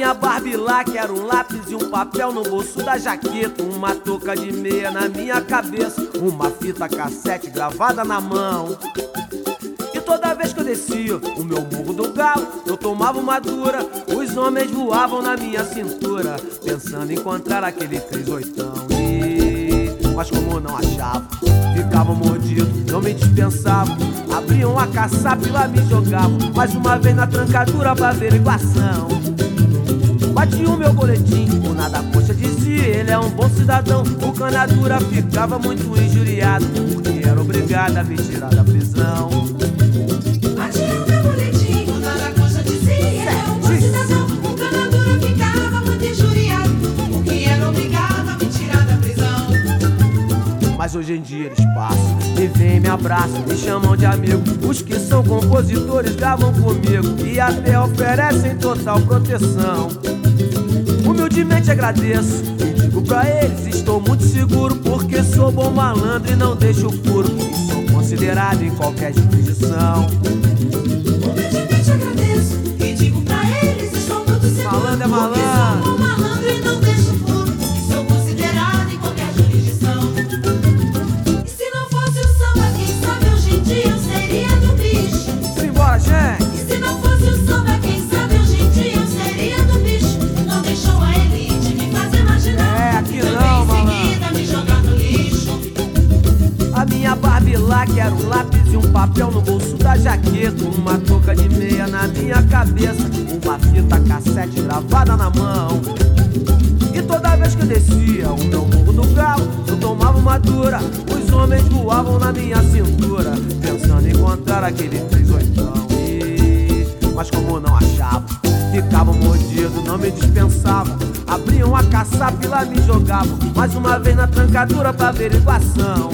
minha Barbie lá que era um lápis e um papel no bolso da jaqueta. Uma touca de meia na minha cabeça. Uma fita cassete gravada na mão. E toda vez que eu descia o meu morro do galo, eu tomava uma dura. Os homens voavam na minha cintura, pensando em encontrar aquele 38. E... Mas como não achava, ficavam mordidos, não me dispensavam. Abriam a caçapa e lá me jogavam. Mais uma vez na trancadura pra averiguação. Bati o meu boletim, o nada coxa dizia, ele é um bom cidadão. O canadura ficava muito injuriado, porque era obrigado a me tirar da prisão. Bati o meu boletim, o nada coxa dizia, ele é um bom cidadão. O canadura ficava muito injuriado, porque era obrigado a me tirar da prisão. Mas hoje em dia eles passam, me vêm, me abraçam, me chamam de amigo. Os que são compositores gravam comigo e até oferecem total proteção. Humildemente agradeço e digo pra eles: estou muito seguro porque sou bom malandro e não deixo furo. E sou considerado em qualquer jurisdição. Humildemente agradeço e digo pra eles: estou muito seguro. Malandro é malandro Barbie lá que era um lápis e um papel no bolso da jaqueta. Uma touca de meia na minha cabeça. Uma fita cassete gravada na mão. E toda vez que eu descia o meu morro do galo, eu tomava uma dura. Os homens voavam na minha cintura, pensando em encontrar aquele 38. E... Mas como não achava, ficavam mordidos, não me dispensavam. Abriam a caçapa e lá me jogavam. Mais uma vez na trancadura pra averiguação.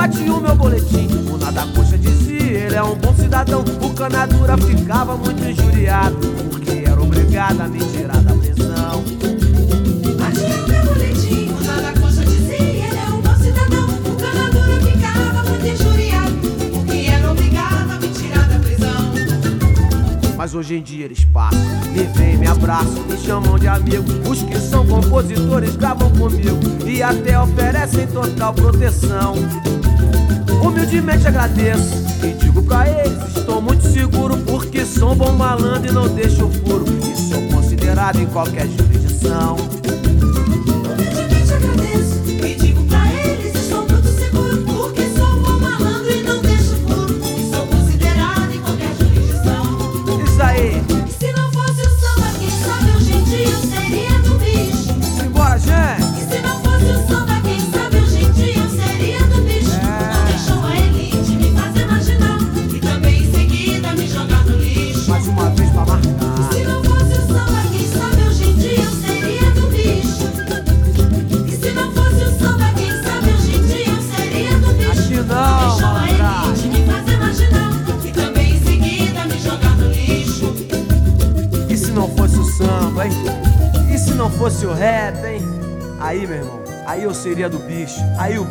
Bati o meu boletim, o nada coxa dizia, ele é um bom cidadão. O canadura ficava muito injuriado, porque era obrigado a me tirar da prisão. Bati o meu boletim, o nada coxa dizia, ele é um bom cidadão. O canadura ficava muito injuriado, porque era obrigado a me tirar da prisão. Mas hoje em dia eles passam, me vêm, me abraçam, me chamam de amigo. Os que são compositores gravam comigo e até oferecem total proteção. Humildemente agradeço e digo pra eles: estou muito seguro porque sou bom malandro e não deixo furo. E sou considerado em qualquer jurisdição.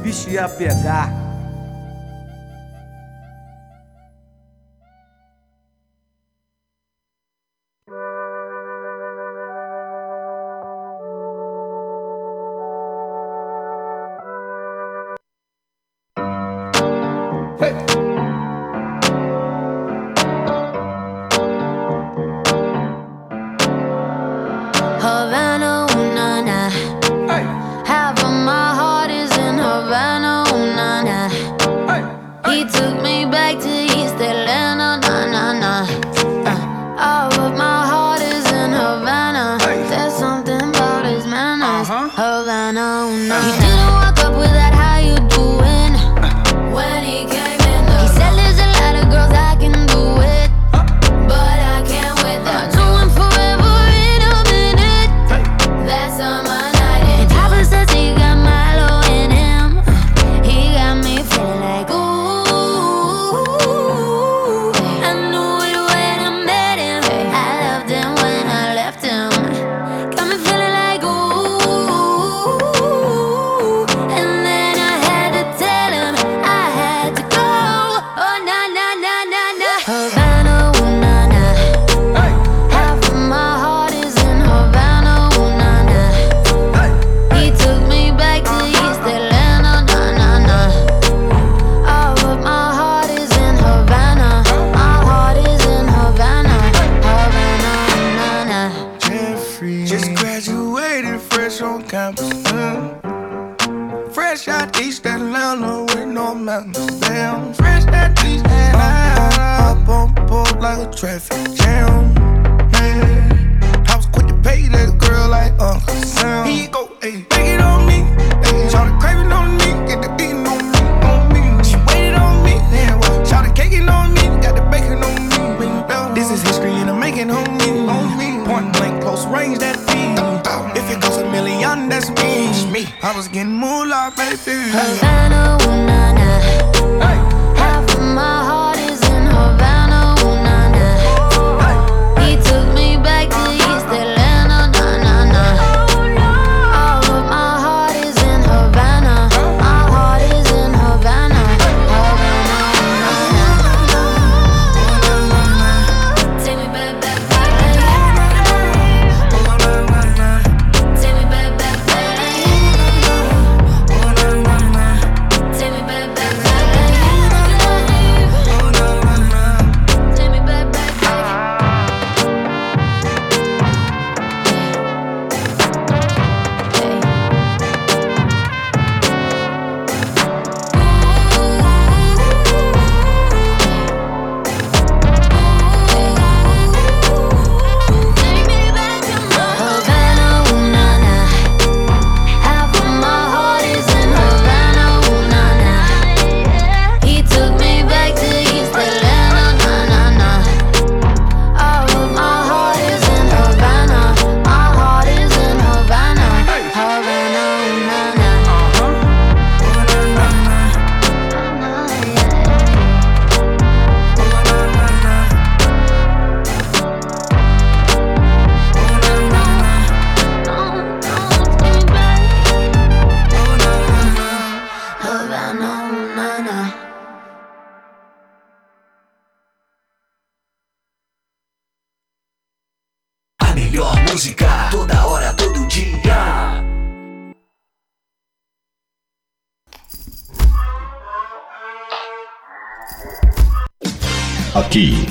Bicho. Ia pegar.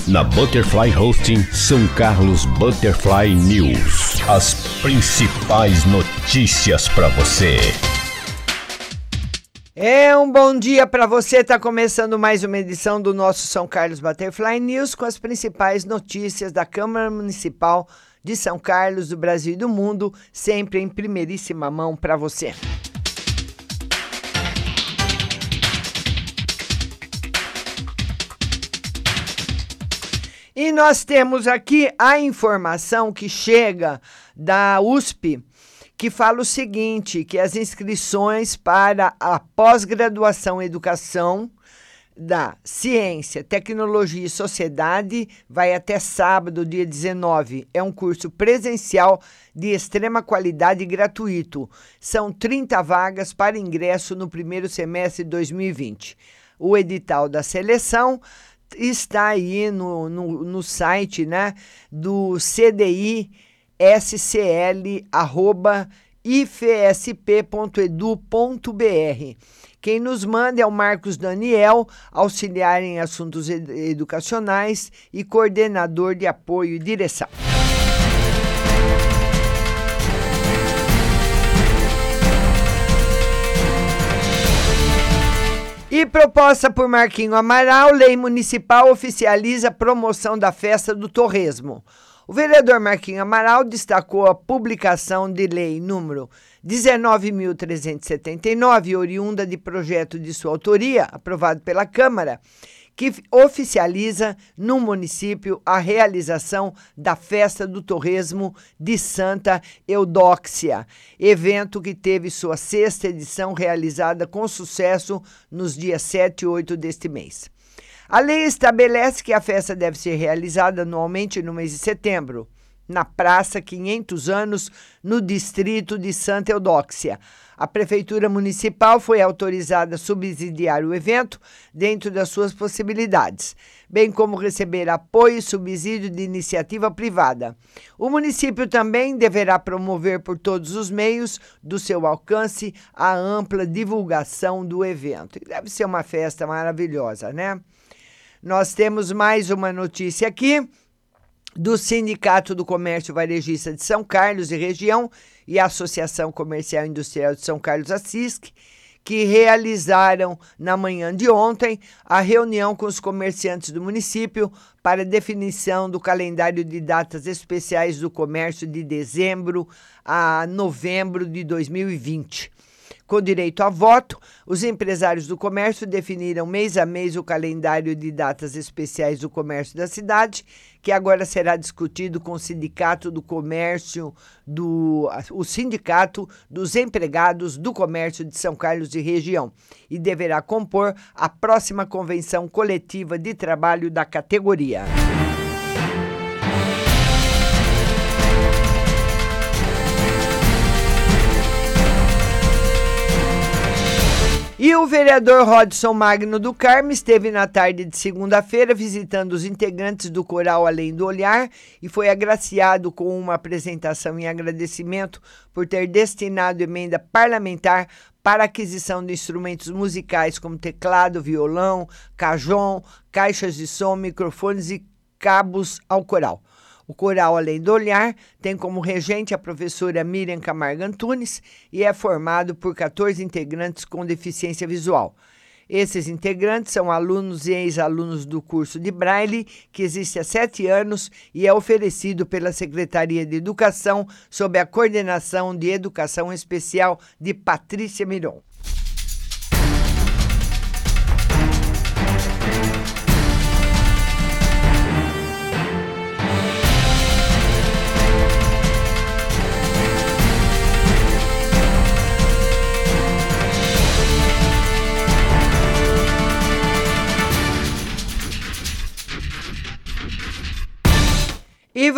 Na Butterfly Hosting São Carlos Butterfly News. As principais notícias para você. É um bom dia para você. Está começando mais uma edição do nosso São Carlos Butterfly News com as principais notícias da Câmara Municipal de São Carlos, do Brasil e do mundo, sempre em primeiríssima mão para você. E nós temos aqui a informação que chega da USP, que fala o seguinte, que as inscrições para a pós-graduação em educação da Ciência, Tecnologia e Sociedade vai até sábado, dia 19. É um curso presencial de extrema qualidade e gratuito. São 30 vagas para ingresso no primeiro semestre de 2020. O edital da seleção está aí no, no, no site né, do CDI scl arroba ifsp.edu.br. Quem nos manda é o Marcos Daniel, auxiliar em assuntos ed- educacionais e coordenador de apoio e direção. E proposta por Marquinho Amaral, lei municipal oficializa a promoção da festa do torresmo. O vereador Marquinho Amaral destacou a publicação de lei número 19.379, oriunda de projeto de sua autoria, aprovado pela Câmara, que oficializa no município a realização da Festa do Torresmo de Santa Eudóxia, evento que teve sua sexta edição realizada com sucesso nos dias 7 e 8 deste mês. A lei estabelece que a festa deve ser realizada anualmente no mês de setembro, na Praça 500 Anos, no distrito de Santa Eudóxia. A Prefeitura Municipal foi autorizada a subsidiar o evento dentro das suas possibilidades, bem como receber apoio e subsídio de iniciativa privada. O município também deverá promover por todos os meios do seu alcance a ampla divulgação do evento. Deve ser uma festa maravilhosa, né? Nós temos mais uma notícia aqui do Sindicato do Comércio Varejista de São Carlos e região e a Associação Comercial e Industrial de São Carlos Assisc, que realizaram na manhã de ontem a reunião com os comerciantes do município para definição do calendário de datas especiais do comércio de dezembro a novembro de 2020. Com direito a voto, os empresários do comércio definiram mês a mês o calendário de datas especiais do comércio da cidade, que agora será discutido com o Sindicato do Comércio, do, o Sindicato dos Empregados do Comércio de São Carlos e região, e deverá compor a próxima convenção coletiva de trabalho da categoria. E o vereador Rodson Magno do Carmo esteve na tarde de segunda-feira visitando os integrantes do Coral Além do Olhar e foi agraciado com uma apresentação em agradecimento por ter destinado emenda parlamentar para aquisição de instrumentos musicais como teclado, violão, cajon, caixas de som, microfones e cabos ao coral. O coral Além do Olhar tem como regente a professora Miriam Camargo Antunes e é formado por 14 integrantes com deficiência visual. Esses integrantes são alunos e ex-alunos do curso de Braille, que existe há sete anos e é oferecido pela Secretaria de Educação sob a coordenação de Educação Especial de Patrícia Miron.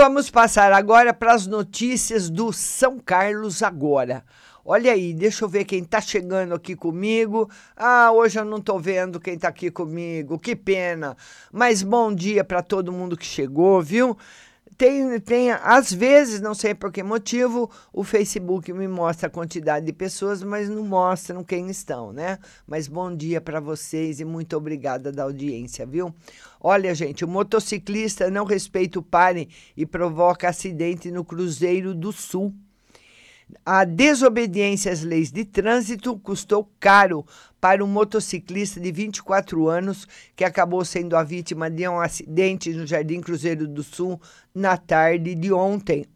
Vamos passar agora para as notícias do São Carlos agora. Olha aí, deixa eu ver quem está chegando aqui comigo. Ah, hoje eu não estou vendo quem está aqui comigo, que pena. Mas bom dia para todo mundo que chegou, viu? Tem, tem, às vezes, não sei por que motivo, o Facebook me mostra a quantidade de pessoas, mas não mostram quem estão, né? Mas bom dia para vocês e muito obrigada da audiência, viu? Olha, gente, o motociclista não respeita o pare e provoca acidente no Cruzeiro do Sul. A desobediência às leis de trânsito custou caro para um motociclista de 24 anos que acabou sendo a vítima de um acidente no Jardim Cruzeiro do Sul na tarde de ontem.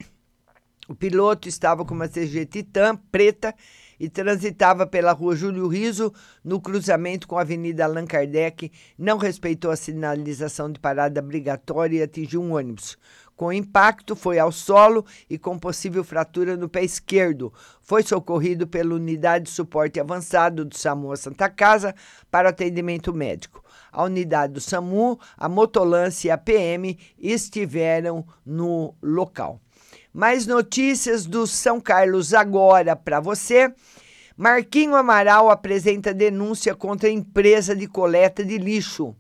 O piloto estava com uma CG Titan preta e transitava pela rua Júlio Riso, no cruzamento com a Avenida Allan Kardec, não respeitou a sinalização de parada obrigatória e atingiu um ônibus. Com impacto, foi ao solo e com possível fratura no pé esquerdo. Foi socorrido pela unidade de suporte avançado do SAMU Santa Casa para atendimento médico. A unidade do SAMU, a motolância e a PM estiveram no local. Mais notícias do São Carlos agora para você. Marquinho Amaral apresenta denúncia contra a empresa de coleta de lixo.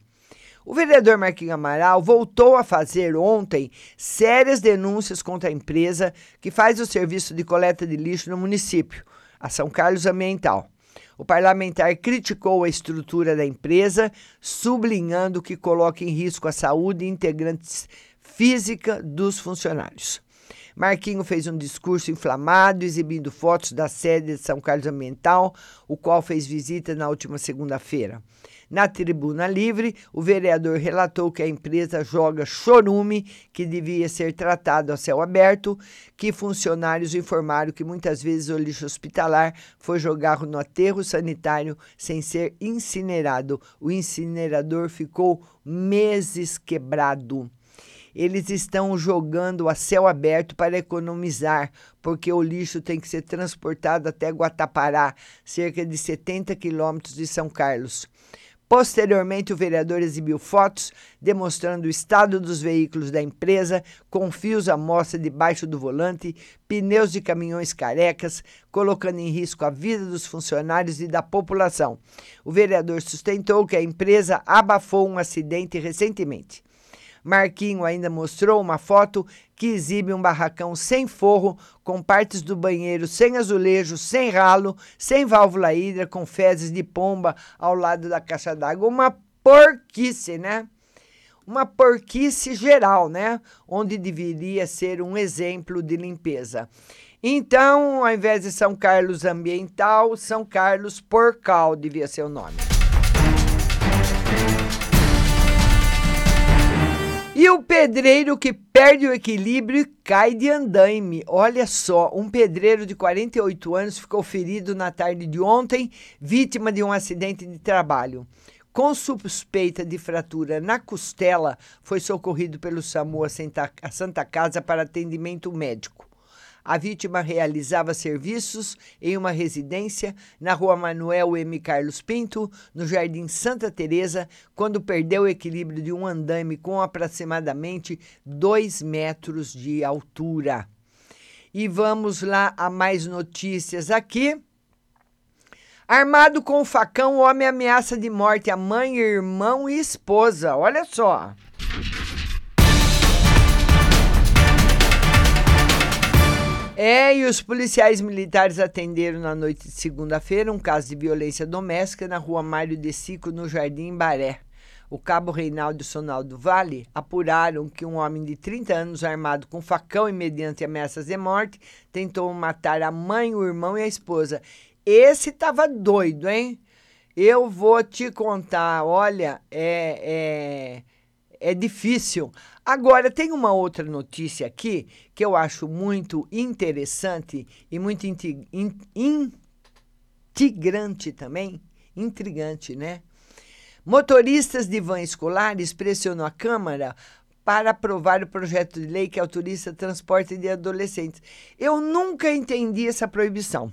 O vereador Marquinhos Amaral voltou a fazer ontem sérias denúncias contra a empresa que faz o serviço de coleta de lixo no município, a São Carlos Ambiental. O parlamentar criticou a estrutura da empresa, sublinhando que coloca em risco a saúde e integrantes física dos funcionários. Marquinho fez um discurso inflamado, exibindo fotos da sede de São Carlos Ambiental, o qual fez visita na última segunda-feira. Na tribuna livre, o vereador relatou que a empresa joga chorume, que devia ser tratado a céu aberto, que funcionários informaram que muitas vezes o lixo hospitalar foi jogado no aterro sanitário sem ser incinerado. O incinerador ficou meses quebrado eles estão jogando a céu aberto para economizar, porque o lixo tem que ser transportado até Guatapará, cerca de 70 quilômetros de São Carlos. Posteriormente, o vereador exibiu fotos demonstrando o estado dos veículos da empresa, com fios à mostra debaixo do volante, pneus de caminhões carecas, colocando em risco a vida dos funcionários e da população. O vereador sustentou que a empresa abafou um acidente recentemente. Marquinho ainda mostrou uma foto que exibe um barracão sem forro, com partes do banheiro sem azulejo, sem ralo, sem válvula hidra, com fezes de pomba ao lado da caixa d'água. Uma porquice, né? uma porquice geral, né? Onde deveria ser um exemplo de limpeza. Então, ao invés de São Carlos Ambiental, São Carlos Porcal devia ser o nome. O pedreiro que perde o equilíbrio e cai de andaime. Olha só, um pedreiro de 48 anos ficou ferido na tarde de ontem, vítima de um acidente de trabalho. Com suspeita de fratura na costela, foi socorrido pelo SAMU a Santa Casa para atendimento médico. A vítima realizava serviços em uma residência na rua Manuel M. Carlos Pinto, no Jardim Santa Teresa, quando perdeu o equilíbrio de um andame com aproximadamente 2 metros de altura. E vamos lá a mais notícias aqui. Armado com facão, o homem ameaça de morte a mãe, irmão e esposa. Olha só. É, e os policiais militares atenderam na noite de segunda-feira um caso de violência doméstica na rua Mário de Sico, no Jardim Baré. O cabo Reinaldo Sonaldo Vale apuraram que um homem de 30 anos, armado com facão e mediante ameaças de morte, tentou matar a mãe, o irmão e a esposa. Esse tava doido, hein? Eu vou te contar, olha, é, é, é difícil. Agora, tem uma outra notícia aqui que eu acho muito interessante e muito intrigante também. Intrigante, né? Motoristas de van escolares pressionam a Câmara para aprovar o projeto de lei que autoriza o transporte de adolescentes. Eu nunca entendi essa proibição.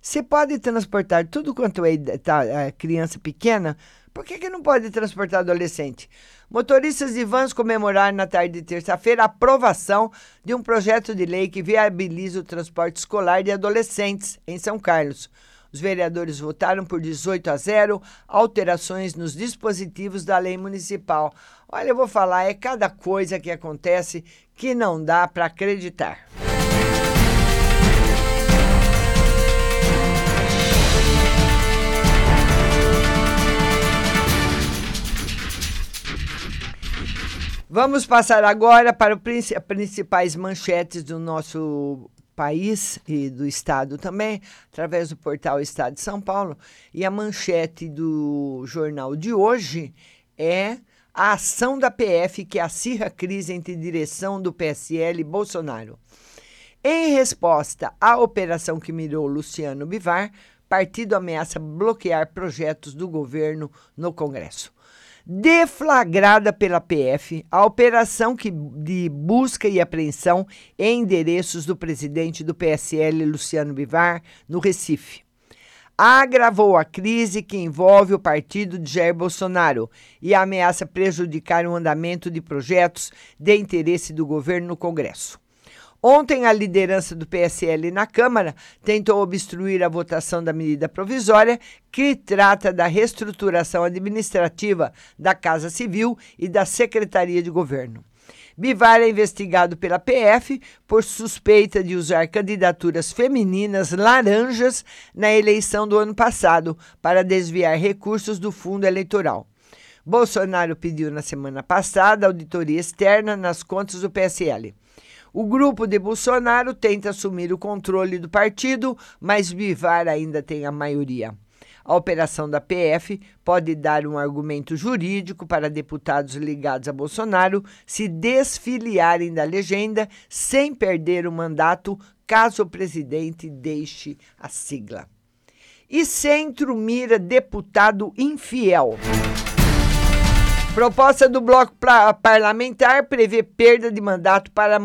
Você pode transportar tudo quanto é tá, é, criança pequena, por que, que não pode transportar adolescente? Motoristas de vans comemoraram na tarde de terça-feira a aprovação de um projeto de lei que viabiliza o transporte escolar de adolescentes em São Carlos. Os vereadores votaram por 18 a 0 alterações nos dispositivos da lei municipal. Olha, eu vou falar, é cada coisa que acontece que não dá para acreditar. Vamos passar agora para as principais manchetes do nosso país e do estado também, através do portal Estado de São Paulo. E a manchete do jornal de hoje é a ação da PF que acirra a crise entre direção do PSL e Bolsonaro. Em resposta à operação que mirou Luciano Bivar, partido ameaça bloquear projetos do governo no Congresso deflagrada pela PF a operação que, de busca e apreensão em endereços do presidente do PSL, Luciano Bivar, no Recife. Agravou a crise que envolve o partido de Jair Bolsonaro e ameaça prejudicar o andamento de projetos de interesse do governo no Congresso. Ontem, a liderança do PSL na Câmara tentou obstruir a votação da medida provisória que trata da reestruturação administrativa da Casa Civil e da Secretaria de Governo. Bivar é investigado pela PF por suspeita de usar candidaturas femininas laranjas na eleição do ano passado para desviar recursos do fundo eleitoral. Bolsonaro pediu na semana passada auditoria externa nas contas do PSL. O grupo de Bolsonaro tenta assumir o controle do partido, mas Bivar ainda tem a maioria. A operação da PF pode dar um argumento jurídico para deputados ligados a Bolsonaro se desfiliarem da legenda sem perder o mandato, caso o presidente deixe a sigla. E Centro mira deputado infiel. Proposta do bloco parlamentar prevê perda de mandato para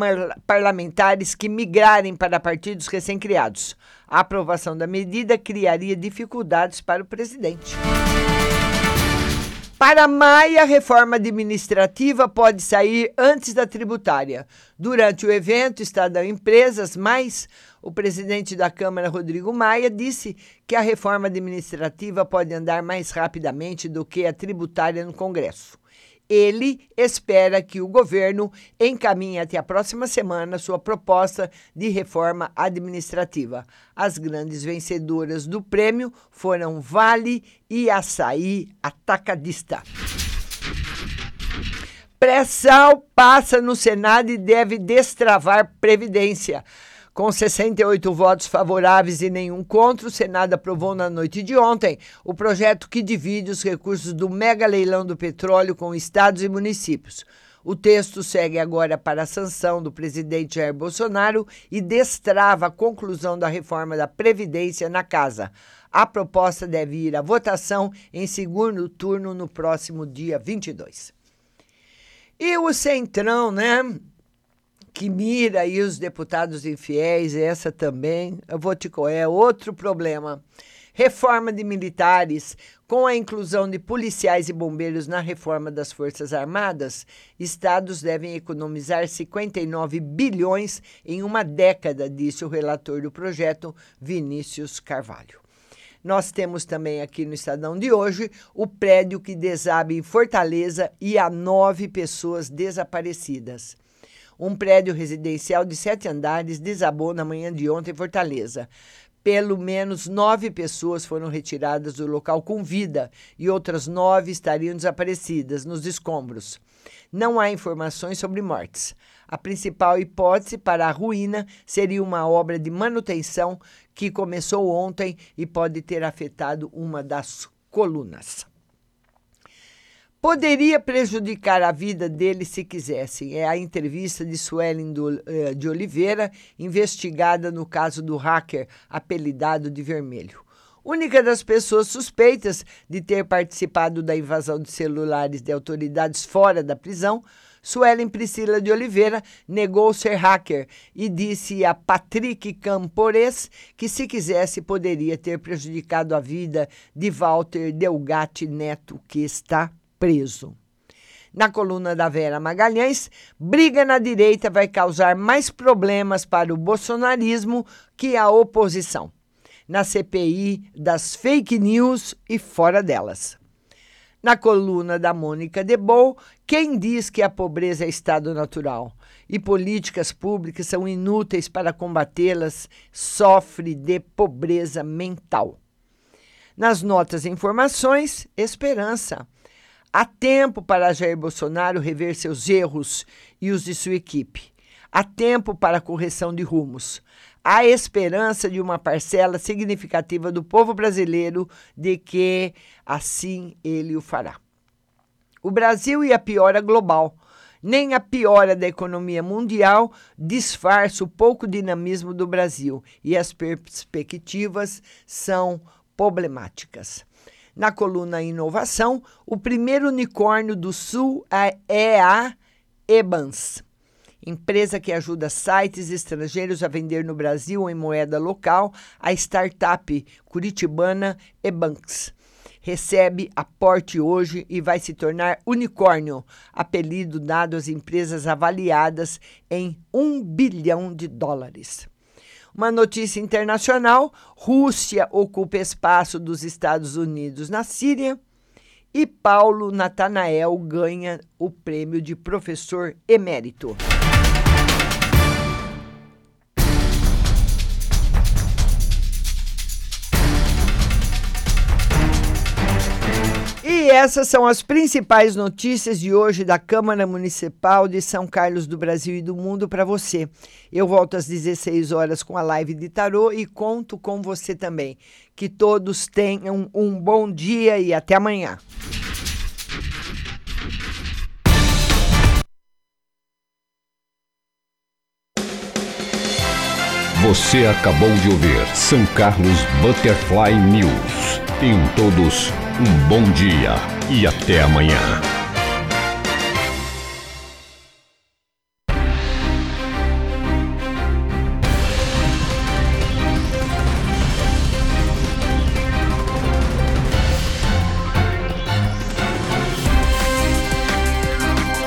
parlamentares que migrarem para partidos recém-criados. A aprovação da medida criaria dificuldades para o presidente. Para Maia, a reforma administrativa pode sair antes da tributária. Durante o evento, Estadão Empresas, mais o presidente da Câmara, Rodrigo Maia, disse que a reforma administrativa pode andar mais rapidamente do que a tributária no Congresso. Ele espera que o governo encaminhe até a próxima semana sua proposta de reforma administrativa. As grandes vencedoras do prêmio foram Vale e Açaí Atacadista. Pré-sal passa no Senado e deve destravar Previdência. Com 68 votos favoráveis e nenhum contra, o Senado aprovou na noite de ontem o projeto que divide os recursos do mega leilão do petróleo com estados e municípios. O texto segue agora para a sanção do presidente Jair Bolsonaro e destrava a conclusão da reforma da Previdência na Casa. A proposta deve ir à votação em segundo turno no próximo dia 22. E o Centrão, né? Que mira aí os deputados infiéis, essa também, eu vou te é outro problema. Reforma de militares, com a inclusão de policiais e bombeiros na reforma das Forças Armadas, estados devem economizar 59 bilhões em uma década, disse o relator do projeto, Vinícius Carvalho. Nós temos também aqui no Estadão de hoje o prédio que desaba em Fortaleza e há nove pessoas desaparecidas. Um prédio residencial de sete andares desabou na manhã de ontem em Fortaleza. Pelo menos nove pessoas foram retiradas do local com vida e outras nove estariam desaparecidas nos escombros. Não há informações sobre mortes. A principal hipótese para a ruína seria uma obra de manutenção que começou ontem e pode ter afetado uma das colunas poderia prejudicar a vida dele se quisessem. É a entrevista de Suelen eh, de Oliveira, investigada no caso do hacker apelidado de Vermelho. Única das pessoas suspeitas de ter participado da invasão de celulares de autoridades fora da prisão, Suelen Priscila de Oliveira negou ser hacker e disse a Patrick Campores que, se quisesse, poderia ter prejudicado a vida de Walter Delgatti Neto, que está preso. Na coluna da Vera Magalhães, briga na direita vai causar mais problemas para o bolsonarismo que a oposição. Na CPI das fake news e fora delas. Na coluna da Mônica Debol, quem diz que a pobreza é estado natural e políticas públicas são inúteis para combatê-las sofre de pobreza mental. Nas notas e informações, esperança. Há tempo para Jair Bolsonaro rever seus erros e os de sua equipe. Há tempo para correção de rumos. Há esperança de uma parcela significativa do povo brasileiro de que assim ele o fará. O Brasil e a piora global. Nem a piora da economia mundial disfarça o pouco dinamismo do Brasil e as perspectivas são problemáticas. Na coluna Inovação, o primeiro unicórnio do Sul é a Ebans, empresa que ajuda sites estrangeiros a vender no Brasil em moeda local, a startup curitibana Ebans. Recebe aporte hoje e vai se tornar unicórnio, apelido dado às empresas avaliadas em um bilhão de dólares. Uma notícia internacional: Rússia ocupa espaço dos Estados Unidos na Síria e Paulo Natanael ganha o prêmio de professor emérito. Essas são as principais notícias de hoje da Câmara Municipal de São Carlos do Brasil e do mundo para você. Eu volto às 16 horas com a live de tarô e conto com você também. Que todos tenham um bom dia e até amanhã. Você acabou de ouvir São Carlos Butterfly News. Tenham todos um bom dia e até amanhã.